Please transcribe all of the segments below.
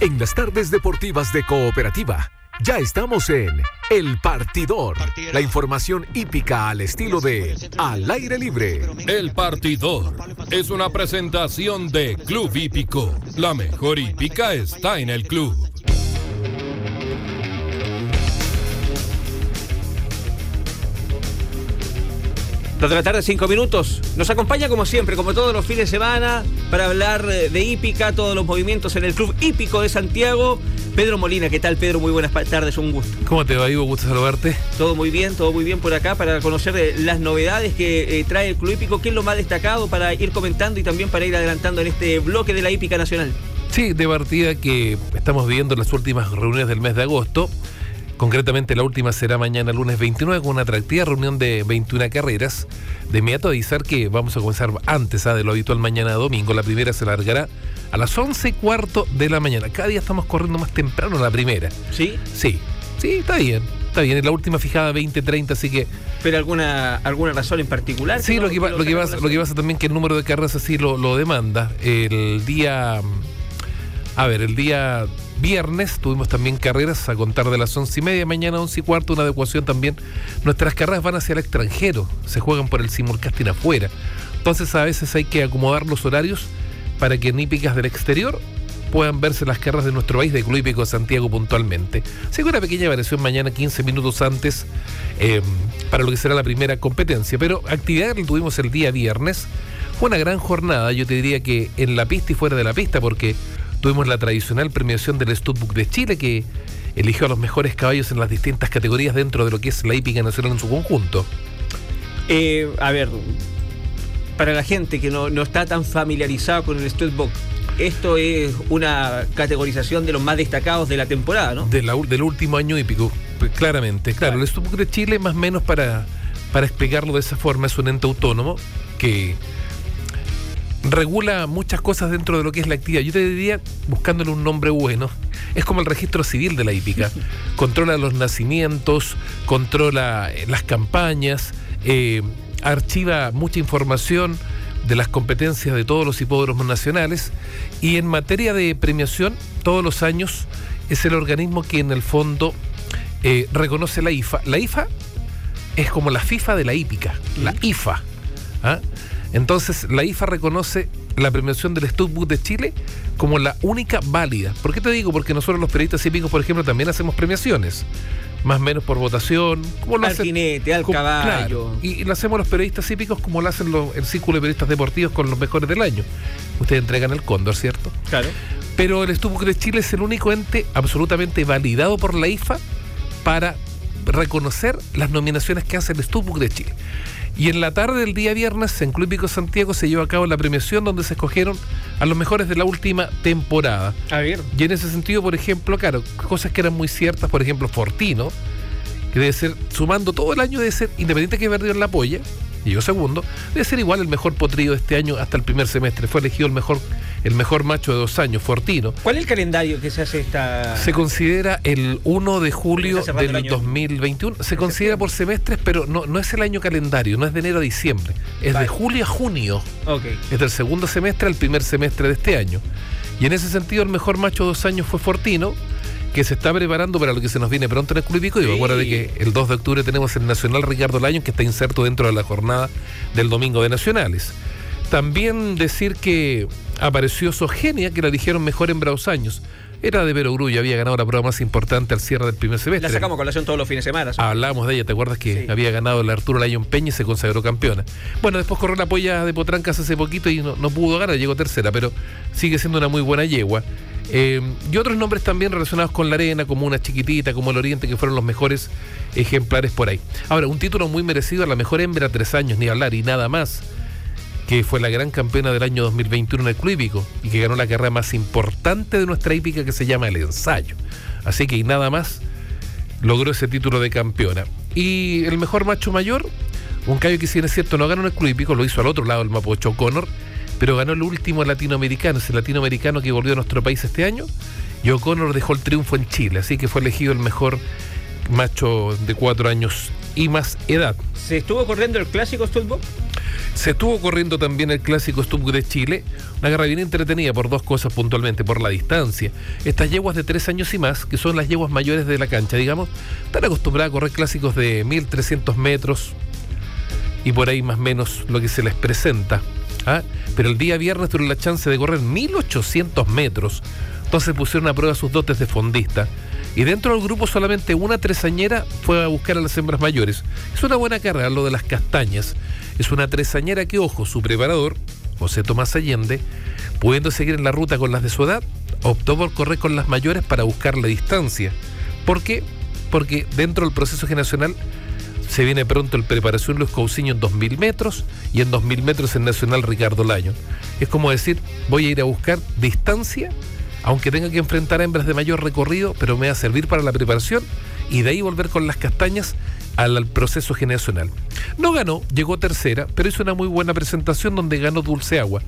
en las tardes deportivas de Cooperativa. Ya estamos en El Partidor, la información hípica al estilo de Al aire libre. El Partidor es una presentación de Club Hípico. La mejor hípica está en el club. Dos de la tarde, cinco minutos. Nos acompaña como siempre, como todos los fines de semana, para hablar eh, de hípica, todos los movimientos en el Club Hípico de Santiago. Pedro Molina, ¿qué tal Pedro? Muy buenas tardes, un gusto. ¿Cómo te va, Ivo? Gusto saludarte. Todo muy bien, todo muy bien por acá para conocer eh, las novedades que eh, trae el Club Hípico, qué es lo más destacado para ir comentando y también para ir adelantando en este bloque de la hípica nacional. Sí, de partida que estamos viendo las últimas reuniones del mes de agosto. Concretamente la última será mañana lunes 29 con una atractiva reunión de 21 carreras. De inmediato avisar que vamos a comenzar antes ¿ah? de lo habitual mañana domingo. La primera se largará a las 11 y cuarto de la mañana. Cada día estamos corriendo más temprano la primera. ¿Sí? Sí, sí, está bien. Está bien, es la última fijada 20-30, así que... ¿Pero alguna, alguna razón en particular? Sí, lo, que, lo, que pasa, lo que pasa también que el número de carreras así lo, lo demanda. El día... A ver, el día viernes tuvimos también carreras a contar de las once y media, mañana once y cuarto, una adecuación también. Nuestras carreras van hacia el extranjero, se juegan por el simulcasting afuera. Entonces a veces hay que acomodar los horarios para que en hípicas del exterior puedan verse las carreras de nuestro país, de Club Hípico Santiago puntualmente. Así una pequeña variación mañana, 15 minutos antes, eh, para lo que será la primera competencia. Pero actividad que tuvimos el día viernes. Fue una gran jornada, yo te diría que en la pista y fuera de la pista, porque Tuvimos la tradicional premiación del Studbook de Chile que eligió a los mejores caballos en las distintas categorías dentro de lo que es la hípica nacional en su conjunto. Eh, a ver, para la gente que no, está tan familiarizada con el Studbook, esto es una categorización de los más destacados de la temporada, ¿no? del último año hípico, pues, claramente. Claro, el Studbook de Chile, más o menos para, para explicarlo de esa forma, es un ente autónomo que regula muchas cosas dentro de lo que es la actividad. Yo te diría, buscándole un nombre bueno, es como el registro civil de la hípica. controla los nacimientos, controla eh, las campañas, eh, archiva mucha información de las competencias de todos los hipódromos nacionales y en materia de premiación, todos los años es el organismo que en el fondo eh, reconoce la IFA. La IFA es como la FIFA de la hípica, la IFA. ¿ah? Entonces, la IFA reconoce la premiación del Studbook de Chile como la única válida. ¿Por qué te digo? Porque nosotros los periodistas hípicos, por ejemplo, también hacemos premiaciones. Más o menos por votación. Como lo al jinete, al caballo. y, lo hacemos los periodistas hípicos como lo hacen los, el Círculo de Periodistas Deportivos con los mejores del año. Ustedes entregan el cóndor, ¿cierto? Claro. Pero el Studbook de Chile es el único ente absolutamente validado por la IFA para reconocer las nominaciones que hace el Studbook de Chile. Y en la tarde del día viernes en Club Pico Santiago se llevó a cabo la premiación donde se escogieron a los mejores de la última temporada. A ver. Y en ese sentido, por ejemplo, claro, cosas que eran muy ciertas, por ejemplo, Fortino, que debe ser, sumando todo el año, debe ser, independiente que perdió en la polla, y yo segundo, debe ser igual el mejor potrillo de este año hasta el primer semestre. Fue elegido el mejor el mejor macho de dos años, Fortino. ¿Cuál es el calendario que se hace esta...? Se considera el 1 de julio del 2021. Se considera por semestres, pero no, no es el año calendario, no es de enero a diciembre. Es de julio a junio. Okay. Es del segundo semestre al primer semestre de este año. Y en ese sentido, el mejor macho de dos años fue Fortino que se está preparando para lo que se nos viene pronto en el Club Y me acuerdo de que el 2 de octubre tenemos el Nacional Ricardo Laño, que está inserto dentro de la jornada del domingo de Nacionales. También decir que apareció Sogenia, que la dijeron mejor en Braus años. Era de Perogrullo, había ganado la prueba más importante al cierre del primer semestre. La sacamos con colación todos los fines de semana. Hablamos de ella, ¿te acuerdas que había ganado el Arturo Lyon Peña y se consagró campeona? Bueno, después corrió la polla de Potrancas hace poquito y no, pudo ganar, llegó tercera, pero sigue siendo una muy buena yegua. Eh, y otros nombres también relacionados con la arena, como una chiquitita, como el Oriente, que fueron los mejores ejemplares por ahí. Ahora, un título muy merecido a la mejor hembra, tres años, ni hablar, y nada más que fue la gran campeona del año 2021 en el Club y que ganó la carrera más importante de nuestra hípica que se llama el ensayo. Así que y nada más logró ese título de campeona. Y el mejor macho mayor, un caballo que si es cierto no ganó en el Club lo hizo al otro lado el Mapocho O'Connor, pero ganó el último latinoamericano, ese latinoamericano que volvió a nuestro país este año, y O'Connor dejó el triunfo en Chile, así que fue elegido el mejor macho de cuatro años y más edad. ¿Se estuvo corriendo el clásico Stolbo? Se estuvo corriendo también el clásico Stub de Chile, una carrera bien entretenida por dos cosas puntualmente, por la distancia. Estas yeguas de tres años y más, que son las yeguas mayores de la cancha, digamos, están acostumbradas a correr clásicos de 1300 metros y por ahí más o menos lo que se les presenta. ¿ah? Pero el día viernes tuvieron la chance de correr 1800 metros, entonces pusieron a prueba sus dotes de fondista. Y dentro del grupo solamente una tresañera fue a buscar a las hembras mayores. Es una buena carrera lo de las castañas. Es una tresañera que, ojo, su preparador, José Tomás Allende, pudiendo seguir en la ruta con las de su edad, optó por correr con las mayores para buscar la distancia. ¿Por qué? Porque dentro del proceso generacional se viene pronto el preparación Luis Cousiño en 2.000 metros y en 2.000 metros el Nacional Ricardo Laño. Es como decir, voy a ir a buscar distancia, aunque tenga que enfrentar hembras de mayor recorrido, pero me va a servir para la preparación y de ahí volver con las castañas al proceso generacional. No ganó, llegó tercera, pero hizo una muy buena presentación donde ganó Dulce Agua,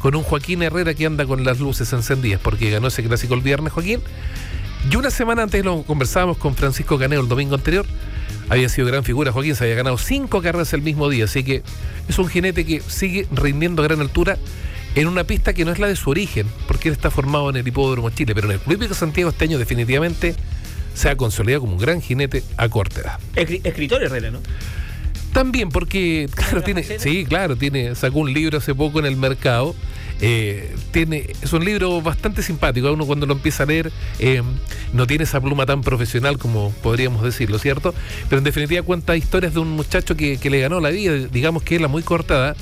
con un Joaquín Herrera que anda con las luces encendidas, porque ganó ese clásico el viernes Joaquín. Y una semana antes lo conversábamos con Francisco Caneo el domingo anterior, había sido gran figura Joaquín, se había ganado cinco carreras el mismo día, así que es un jinete que sigue rindiendo a gran altura en una pista que no es la de su origen, porque él está formado en el Hipódromo Chile, pero en el Club de Santiago este año definitivamente se ha consolidado como un gran jinete a corta edad. Escritor Herrera, ¿no? También porque, claro, tiene, sí, claro, tiene, sacó un libro hace poco en el mercado. Eh, tiene, es un libro bastante simpático. Uno cuando lo empieza a leer eh, no tiene esa pluma tan profesional como podríamos decirlo, ¿cierto? Pero en definitiva cuenta historias de un muchacho que, le ganó la vida. Digamos que él a muy cortada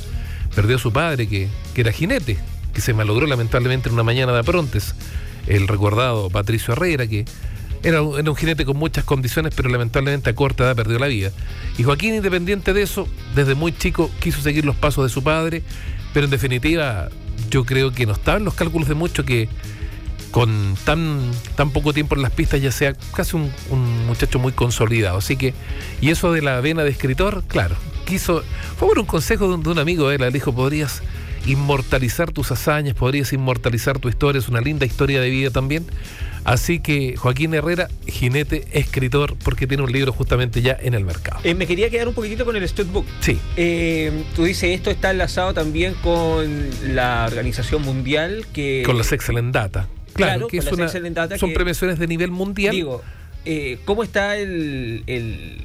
perdió a su padre, que, era jinete, que se malogró lamentablemente en una mañana de aprontes. El recordado Patricio Herrera, que era un, jinete con muchas condiciones, pero lamentablemente a corta edad perdió la vida. Y Joaquín, independiente de eso, desde muy chico quiso seguir los pasos de su padre, pero en definitiva yo creo que no estaba en los cálculos de mucho que con tan, tan poco tiempo en las pistas ya sea casi un, muchacho muy consolidado. Así que, y eso de la vena de escritor, claro, quiso, fue por un consejo de un, de un amigo de él, le dijo, podrías inmortalizar tus hazañas, podrías inmortalizar tu historia, es una linda historia de vida también. Así que Joaquín Herrera, jinete, escritor, porque tiene un libro justamente ya en el mercado. Eh, me quería quedar un poquitito con el Studbook. Sí. Eh, tú dices, esto está enlazado también con la Organización Mundial que... Con las Excellent Data. Claro, que es una, son premiaciones de nivel mundial. Digo, eh, ¿cómo está el, el,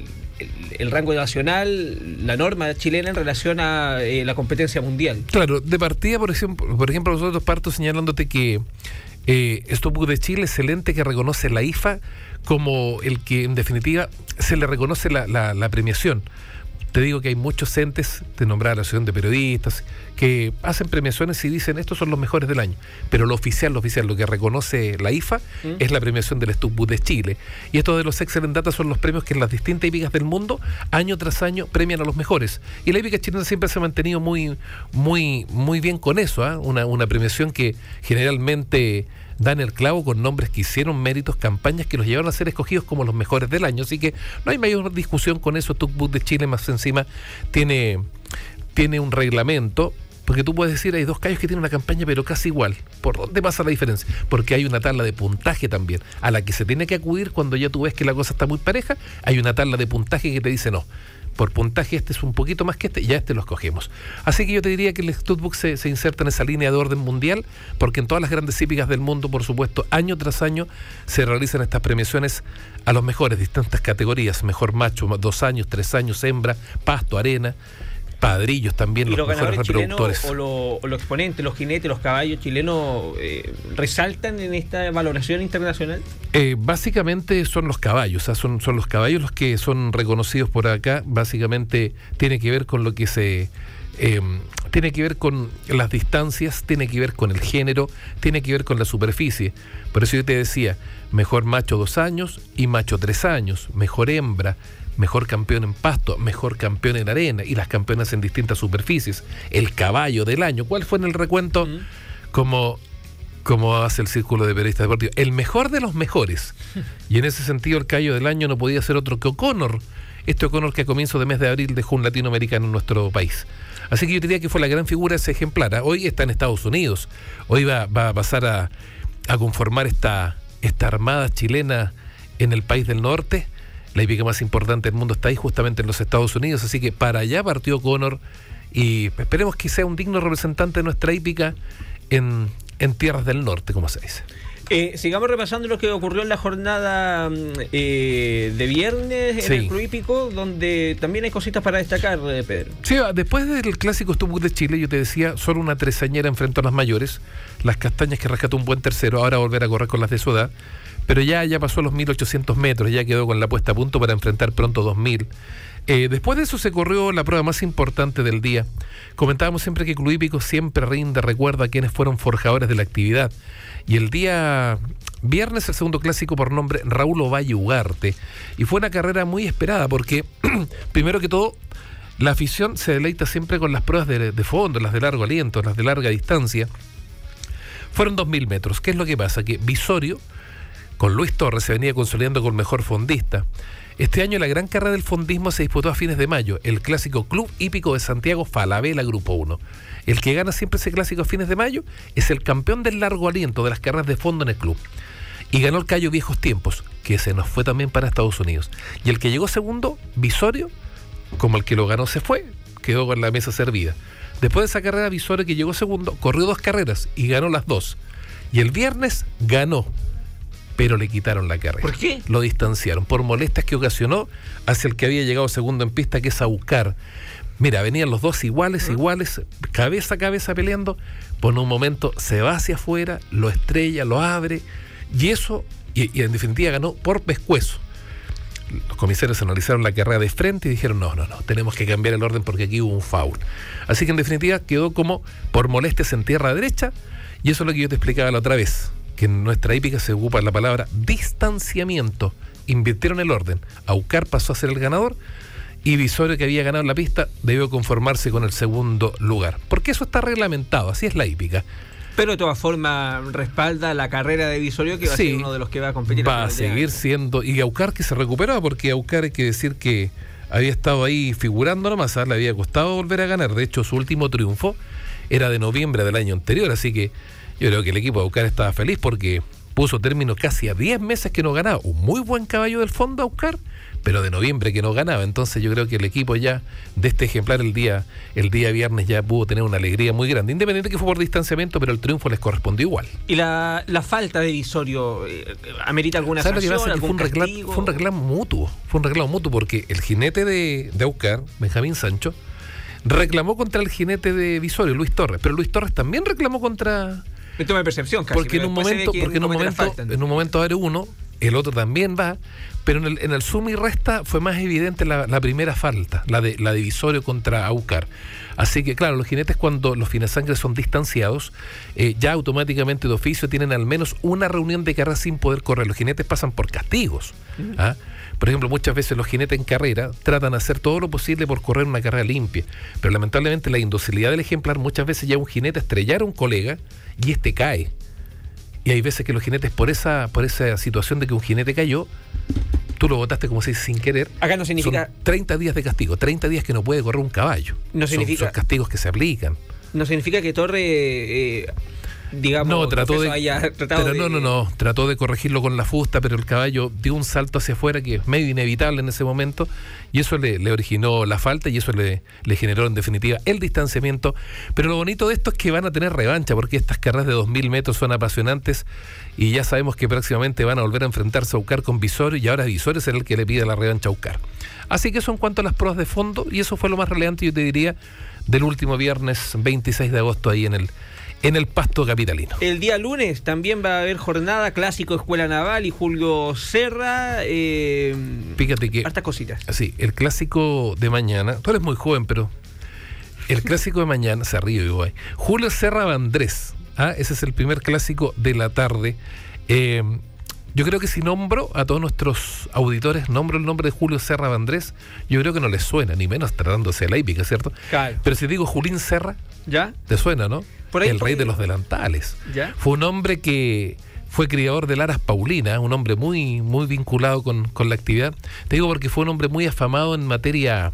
rango nacional, la norma chilena en relación a la competencia mundial? Claro, de partida, por ejemplo, por ejemplo nosotros parto señalándote que eh, esto de Chile, excelente que reconoce la IFA como el que en definitiva se le reconoce la, la, premiación. Te digo que hay muchos entes, te nombraba la Asociación de Periodistas, que hacen premiaciones y dicen estos son los mejores del año. Pero lo oficial, lo oficial, lo que reconoce la IFA ¿Mm? es la premiación del Stubboot de Chile. Y estos de los Excellent Data son los premios que en las distintas hípicas del mundo, año tras año, premian a los mejores. Y la hípica chilena siempre se ha mantenido muy, muy, muy bien con eso, ¿ah? una, una premiación que generalmente dan el clavo con nombres que hicieron méritos, campañas que los llevaron a ser escogidos como los mejores del año. Así que no hay mayor discusión con eso. Book de Chile más encima tiene, tiene un reglamento porque tú puedes decir, hay dos callos que tienen una campaña pero casi igual. ¿Por dónde pasa la diferencia? Porque hay una tabla de puntaje también, a la que se tiene que acudir cuando ya tú ves que la cosa está muy pareja. Hay una tabla de puntaje que te dice, no, por puntaje este es un poquito más que este, ya este lo escogemos. Así que yo te diría que el Studbook se, se inserta en esa línea de orden mundial, porque en todas las grandes hípicas del mundo, por supuesto, año tras año se realizan estas premiaciones a los mejores, distintas categorías, mejor macho, dos años, tres años, hembra, pasto, arena padrillos también, los, mejores reproductores. O, los exponentes, los jinetes, los caballos chilenos, eh, ¿resaltan en esta valoración internacional? Eh, básicamente son los caballos, son, son los caballos los que son reconocidos por acá. Básicamente tiene que ver con lo que se. Em, tiene que ver con las distancias, tiene que ver con el género, tiene que ver con la superficie. Por eso yo te decía, mejor macho dos años y macho tres años, mejor hembra, mejor campeón en pasto, mejor campeón en arena y las campeonas en distintas superficies, el caballo del año. ¿Cuál fue en el recuento? Como como hace el círculo de periodistas deportivos, el mejor de los mejores. Y en ese sentido el caballo del año no podía ser otro que O'Connor. Este O'Connor que a comienzo de mes de abril dejó un latinoamericano en nuestro país. Así que yo diría que fue la gran figura ese ejemplar. ¿ah? Hoy está en Estados Unidos. Hoy va, va a pasar a, a, conformar esta, esta armada chilena en el país del norte la hípica más importante del mundo está ahí justamente en los Estados Unidos, así que para allá partió Connor y esperemos que sea un digno representante de nuestra hípica en, en tierras del norte, como se dice. Eh, sigamos repasando lo que ocurrió en la jornada mm, eh, de viernes en el Club Hípico, donde también hay cositas para destacar, eh, Pedro. Sí, después del clásico Stubuk de Chile, yo te decía, solo una tresañera enfrentó a las mayores, las castañas que rescató un buen tercero, ahora volver a correr con las de su edad, pero ya, ya pasó los 1800 metros, ya quedó con la puesta a punto para enfrentar pronto 2000. después de eso se corrió la prueba más importante del día. Comentábamos siempre que Club Hípico siempre rinde, recuerda a quienes fueron forjadores de la actividad. Y el día viernes el segundo clásico por nombre Raúl Ovalle Ugarte. Y fue una carrera muy esperada porque, primero que todo, la afición se deleita siempre con las pruebas de, fondo, las de largo aliento, las de larga distancia. Fueron 2.000 metros. ¿Qué es lo que pasa? Que Visorio, con Luis Torres, se venía consolidando con mejor fondista. Este año la gran carrera del fondismo se disputó a fines de mayo, el clásico Club Hípico de Santiago Falabella Grupo 1. El que gana siempre ese clásico a fines de mayo es el campeón del largo aliento de las carreras de fondo en el club. Y ganó el Cayo Viejos Tiempos, que se nos fue también para Estados Unidos. Y el que llegó segundo, Visorio, como el que lo ganó se fue, quedó con la mesa servida. Después de esa carrera, Visorio que llegó segundo, corrió dos carreras y ganó las dos. Y el viernes ganó pero le quitaron la carrera. ¿Por qué? Lo distanciaron por molestias que ocasionó hacia el que había llegado segundo en pista, que es Aucar. Mira, venían los dos iguales, iguales, cabeza a cabeza peleando. Por un momento se va hacia afuera, lo estrella, lo abre, y eso, y, y en definitiva ganó por pescuezo. Los comisarios analizaron la carrera de frente y dijeron, no, no, no, tenemos que cambiar el orden porque aquí hubo un foul. Así que en definitiva quedó como por molestias en tierra derecha, y eso es lo que yo te explicaba la otra vez que en nuestra épica se ocupa la palabra distanciamiento. Invirtieron el orden. Aucar pasó a ser el ganador y Visorio, que había ganado la pista, debió conformarse con el segundo lugar. Porque eso está reglamentado, así es la hípica. Pero de todas formas respalda la carrera de Visorio, que va a ser uno de los que va a competir. Va a seguir siendo. Y Aucar que se recuperó, porque Aucar hay que decir que había estado ahí figurando nomás, ¿ah? le había costado volver a ganar. De hecho, su último triunfo era de noviembre del año anterior, así que yo creo que el equipo de Aucar estaba feliz porque puso término casi a 10 meses que no ganaba. Un muy buen caballo del fondo Aucar, pero de noviembre que no ganaba. Entonces yo creo que el equipo ya de este ejemplar el día, el día viernes ya pudo tener una alegría muy grande. Independiente que fue por distanciamiento, pero el triunfo les correspondió igual. ¿Y la, falta de Visorio eh, amerita alguna sanción, fue, un reclamo, fue un reclamo mutuo. Fue un reclamo mutuo porque el jinete de, de Aucar, Benjamín Sancho, reclamó contra el jinete de Visorio, Luis Torres. Pero Luis Torres también reclamó contra de percepción, Porque en un momento, porque en un momento, en un momento va uno, el otro también va, pero en el, en el suma y resta fue más evidente la, primera falta, la de la divisorio contra Aucar. Así que, claro, los jinetes cuando los sangre son distanciados, eh, ya automáticamente de oficio tienen al menos una reunión de carrera sin poder correr. Los jinetes pasan por castigos. ¿ah? Por ejemplo, muchas veces los jinetes en carrera tratan de hacer todo lo posible por correr una carrera limpia, pero lamentablemente la indocilidad del ejemplar muchas veces ya un jinete estrellar a un colega y este cae. Y hay veces que los jinetes, por esa, por esa situación de que un jinete cayó, tú lo votaste como si sin querer. Acá no significa. Son 30 días de castigo, 30 días que no puede correr un caballo. No significa. Son, castigos que se aplican. No significa que Torre eh, digamos, no, trató de, pero no, no, no, trató de corregirlo con la fusta, pero el caballo dio un salto hacia afuera que es medio inevitable en ese momento y eso le, originó la falta y eso le, le, generó en definitiva el distanciamiento. Pero lo bonito de esto es que van a tener revancha porque estas carreras de 2.000 metros son apasionantes y ya sabemos que próximamente van a volver a enfrentarse a Ucar con Visor y ahora Visor será el que le pide la revancha a Ucar. Así que eso en cuanto a las pruebas de fondo y eso fue lo más relevante yo te diría del último viernes 26 de agosto ahí en el en el pasto capitalino. El día lunes también va a haber jornada clásico Escuela Naval y Julio Serra. Eh, Fíjate que. Hartas cositas. Sí, el clásico de mañana. Tú eres muy joven, pero. El clásico de mañana, se ríe igual. Julio Serra Vandrés. ¿ah? Ese es el primer clásico de la tarde. Eh, yo creo que si nombro a todos nuestros auditores, nombro el nombre de Julio Serra Vandrés, yo creo que no les suena, ni menos tratándose de la hípica, ¿cierto? Pero si digo Julín Serra, ¿ya? Te suena, ¿no? El rey de los delantales. Fue un hombre que fue criador de Laras Paulina, un hombre muy, muy vinculado con, la actividad. Te digo porque fue un hombre muy afamado en materia,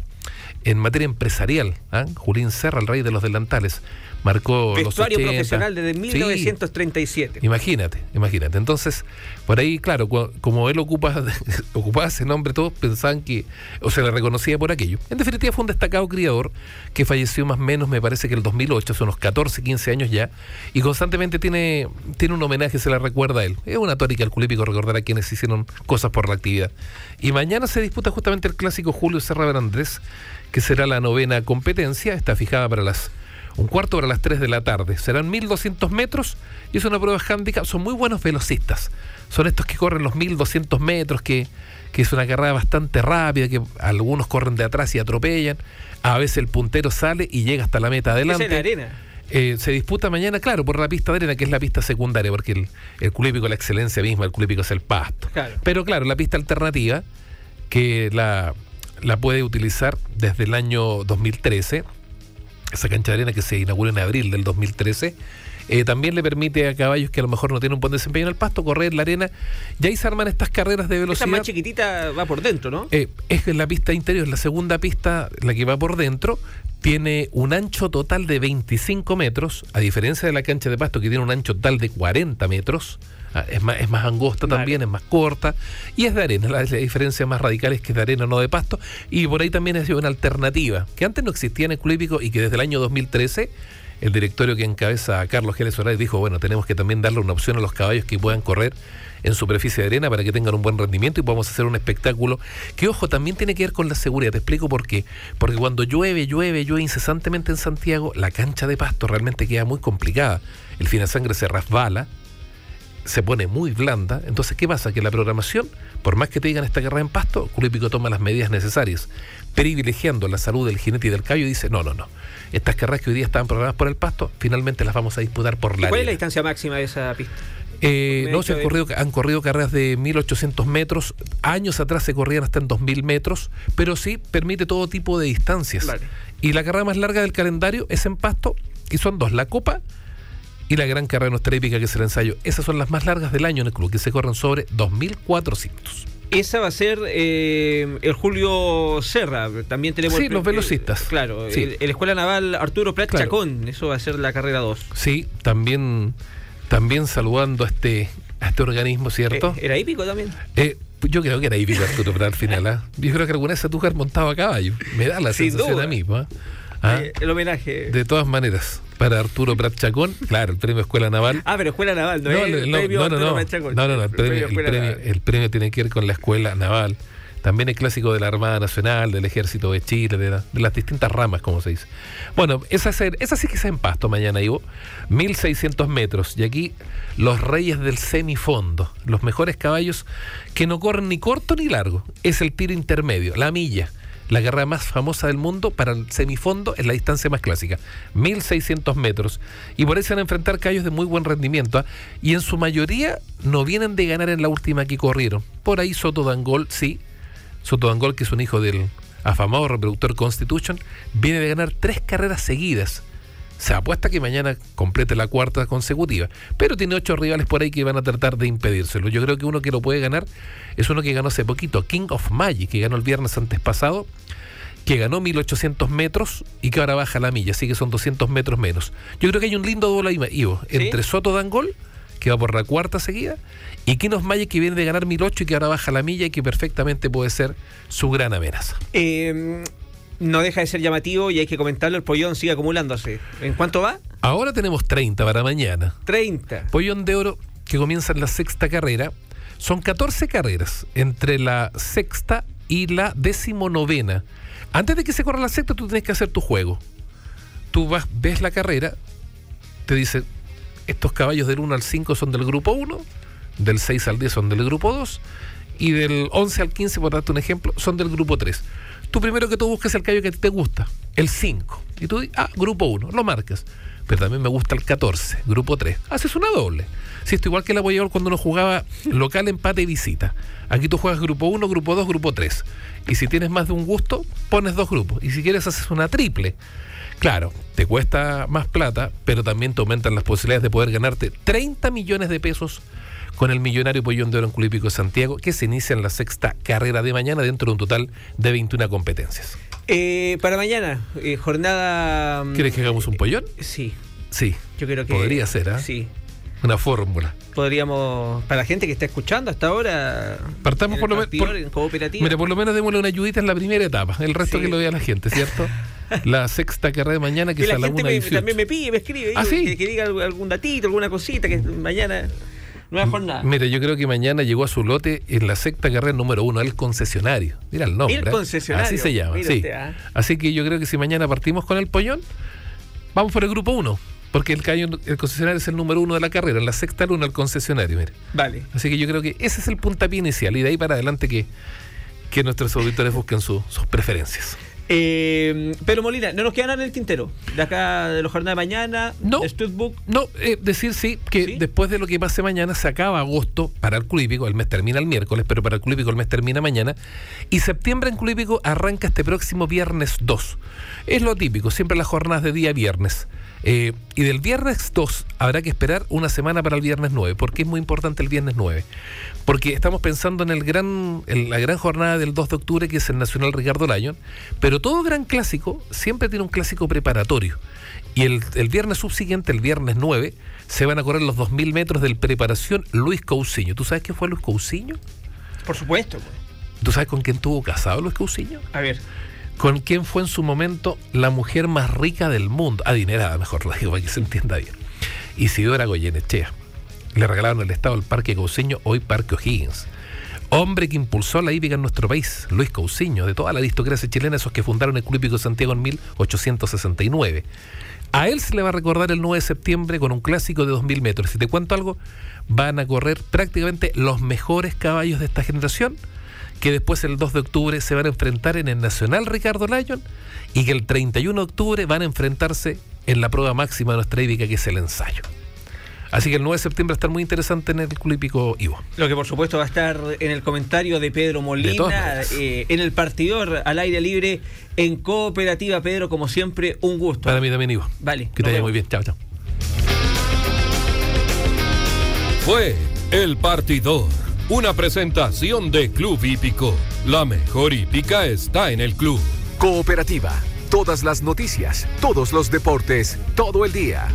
en materia empresarial. ¿ah? Julín Serra, el rey de los delantales. Marcó Vestuario los 80. profesional desde 1937. imagínate, imagínate. Entonces, por ahí, claro, como él ocupa, ocupaba ese nombre, todos pensaban que, o se le reconocía por aquello. En definitiva, fue un destacado criador que falleció más o menos, me parece que el 2008, son unos 14, 15 años ya, y constantemente tiene, tiene un homenaje, se le recuerda a él. Es una tórica al culípico recordar a quienes hicieron cosas por la actividad. Y mañana se disputa justamente el clásico Julio Serra Andrés, que será la novena competencia, está fijada para las un cuarto para las 3 de la tarde. Serán 1200 metros y es una prueba handicap. Son muy buenos velocistas. Son estos que corren los 1200 metros, que, que es una carrera bastante rápida, que algunos corren de atrás y atropellan. A veces el puntero sale y llega hasta la meta adelante. ¿Es en arena? Eh, se disputa mañana, claro, por la pista de arena, que es la pista secundaria, porque el, el culípico, la excelencia misma, el culípico es el pasto. Pero claro, la pista alternativa, que la, la puede utilizar desde el año 2013 esa cancha de arena que se inauguró en abril del 2013, eh, también le permite a caballos que a lo mejor no tienen un buen desempeño en el pasto correr en la arena. Y ahí se arman estas carreras de velocidad. Esa más chiquitita va por dentro, ¿no? Eh, es la pista interior, la segunda pista, la que va por dentro, tiene un ancho total de 25 metros, a diferencia de la cancha de pasto que tiene un ancho total de 40 metros. Ah, es más, es más angosta también, es más corta y es de arena. La, diferencia más radical es que es de arena, no de pasto. Y por ahí también ha sido una alternativa que antes no existía en el club y que desde el año 2013 el directorio que encabeza a Carlos Gérez Horay dijo, bueno, tenemos que también darle una opción a los caballos que puedan correr en superficie de arena para que tengan un buen rendimiento y podamos hacer un espectáculo que, ojo, también tiene que ver con la seguridad. Te explico por qué. Porque cuando llueve, llueve, llueve incesantemente en Santiago, la cancha de pasto realmente queda muy complicada. El fin de sangre se resbala, se pone muy blanda. Entonces, ¿qué pasa? Que la programación, por más que te digan esta guerra en pasto, Culípico toma las medidas necesarias, privilegiando la salud del jinete y del caballo y dice, no, no, no. Estas carreras que hoy día estaban programadas por el pasto, finalmente las vamos a disputar por la ¿Cuál es la distancia máxima de esa pista? Eh, no, se han corrido, han corrido carreras de 1800 metros. Años atrás se corrían hasta en 2000 metros, pero sí permite todo tipo de distancias. Y la carrera más larga del calendario es en pasto, y son dos: la Copa y la gran carrera nuestra épica que es el ensayo. Esas son las más largas del año en el club, que se corren sobre 2400. Esa va a ser eh, el Julio Serra. También tenemos. Sí, los velocistas. claro, el, Escuela Naval Arturo Prat Chacón. Eso va a ser la carrera 2. Sí, también, también saludando a este, a este organismo, ¿cierto? Eh, ¿Era hípico también? Eh, yo creo que era hípico Arturo Prat al final. ¿ah? Yo creo que alguna vez has montado a caballo. Me da la sensación a mí. ¿ah? ¿Ah? el homenaje. De todas maneras para Arturo Prat Chacón, claro, el premio Escuela Naval. Ah, pero Escuela Naval, no, no, el no, premio no, no, no, no, no, el, premio, el, premio, tiene que ver con la Escuela Naval. También el clásico de la Armada Nacional, del Ejército de Chile, de, las distintas ramas, como se dice. Bueno, esa, esa sí que es en pasto mañana, Ivo. 1600 metros. Y aquí los reyes del semifondo, los mejores caballos que no corren ni corto ni largo. Es el tiro intermedio, la milla la carrera más famosa del mundo para el semifondo es la distancia más clásica, 1600 metros. Y por eso van a enfrentar callos de muy buen rendimiento. ¿ah? Y en su mayoría no vienen de ganar en la última que corrieron. Por ahí Soto Dangol, sí. Soto Dangol, que es un hijo del afamado reproductor Constitution, viene de ganar tres carreras seguidas se apuesta que mañana complete la cuarta consecutiva, pero tiene ocho rivales por ahí que van a tratar de impedírselo. Yo creo que uno que lo puede ganar es uno que ganó hace poquito, King of Magic, que ganó el viernes antes pasado, que ganó 1800 metros y que ahora baja la milla, así que son 200 metros menos. Yo creo que hay un lindo doble ahí, Ivo, entre Soto Dangol, que va por la cuarta seguida, y King of Magic, que viene de ganar 1008 y que ahora baja la milla y que perfectamente puede ser su gran amenaza. Eh no deja de ser llamativo y hay que comentarlo, el pollón sigue acumulándose. ¿En cuánto va? Ahora tenemos 30 para mañana. 30. Pollón de oro que comienza en la sexta carrera. Son 14 carreras entre la sexta y la decimonovena. Antes de que se corra la sexta, tú tienes que hacer tu juego. Tú vas, ves la carrera, te dice, estos caballos del 1 al 5 son del grupo 1, del 6 al 10 son del grupo 2, y del 11 al 15, por darte un ejemplo, son del grupo 3 tú primero que tú busques el callo que te gusta, el 5. Y tú, ah, grupo 1, lo marcas. Pero también me gusta el 14, grupo 3. Haces una doble. Si esto igual que la llevar cuando uno jugaba local, empate y visita. Aquí tú juegas grupo 1, grupo 2, grupo 3. Y si tienes más de un gusto, pones dos grupos. Y si quieres, haces una triple. Claro, te cuesta más plata, pero también te aumentan las posibilidades de poder ganarte 30 millones de pesos con el millonario Pollón de Oro en Culípico de Santiago, que se inicia en la sexta carrera de mañana dentro de un total de 21 competencias. Eh, para mañana, eh, jornada... Mm, ¿Quieres que hagamos un pollón? sí. Sí. Yo creo que. Podría ser, ¿ah? Sí. Una fórmula. Podríamos, para la gente que está escuchando hasta ahora. Partamos por lo menos. cooperativa. Mira, por lo menos démosle una ayudita en la primera etapa. El resto Sí. que lo vea la gente, ¿cierto? La sexta carrera de mañana que que es la a la gente una me- 18. también me pide, me escribe, ¿Ah, digo, sí? que, que diga algún datito, alguna cosita, que mañana nueva jornada. Mira, yo creo que mañana llegó a su lote en la sexta carrera número uno, el concesionario. Mira el nombre. El ¿eh? concesionario. Así se llama, Mira sí. ¿ah? Así que yo creo que si mañana partimos con el pollón, vamos por el grupo uno. Porque el, cañón- el concesionario es el número uno de la carrera, en la sexta luna el concesionario, mire. Vale. Así que yo creo que ese es el puntapié inicial y de ahí para adelante que, que nuestros auditores busquen su- sus preferencias. Eh, Pedro Molina, no nos queda nada en el tintero. De acá de la jornada de mañana, No. Studbook. No, eh, decir sí, que ¿Sí? después de lo que pase mañana se acaba agosto para el Club Hípico, el mes termina el miércoles, pero para el Club Hípico el mes termina mañana, y septiembre en Club Hípico arranca este próximo viernes 2. Es lo típico, siempre las jornadas de día viernes. Eh, y del viernes 2 habrá que esperar una semana para el viernes 9. ¿Por qué es muy importante el viernes 9? Porque estamos pensando en, el gran, en la gran jornada del 2 de octubre, que es el Nacional Ricardo Lyon, pero todo gran clásico siempre tiene un clásico preparatorio. Y el, el viernes subsiguiente, el viernes 9, se van a correr los 2.000 metros del preparación Luis Cousiño. ¿Tú sabes quién fue Luis Cousiño? Por supuesto. pues. ¿Tú sabes con quién tuvo casado Luis Cousiño? A ver. Con quién fue en su momento la mujer más rica del mundo, adinerada mejor lo digo para que se entienda bien, Isidora Goyenechea. Le regalaron el estado del Parque Cousiño, hoy Parque O'Higgins. Hombre que impulsó la hípica en nuestro país, Luis Cousiño, de toda la aristocracia chilena, esos que fundaron el Club Hípico Santiago en 1869. A él se le va a recordar el 9 de septiembre con un clásico de 2.000 metros. Si te cuento algo, van a correr prácticamente los mejores caballos de esta generación que después el 2 de octubre se van a enfrentar en el Nacional Ricardo Lyon y que el 31 de octubre van a enfrentarse en la prueba máxima de nuestra hípica que es el ensayo. Así que el 9 de septiembre va a estar muy interesante en el Club Hípico Ivo. Lo que por supuesto va a estar en el comentario de Pedro Molina, eh, en el partidor al aire libre, en cooperativa. Pedro, como siempre, un gusto. Para mí también Ivo. Vale, Que te vaya muy bien. Chao, chao. Fue El Partidor, una presentación de Club Hípico. La mejor hípica está en el club. Cooperativa. Todas las noticias, todos los deportes, todo el día.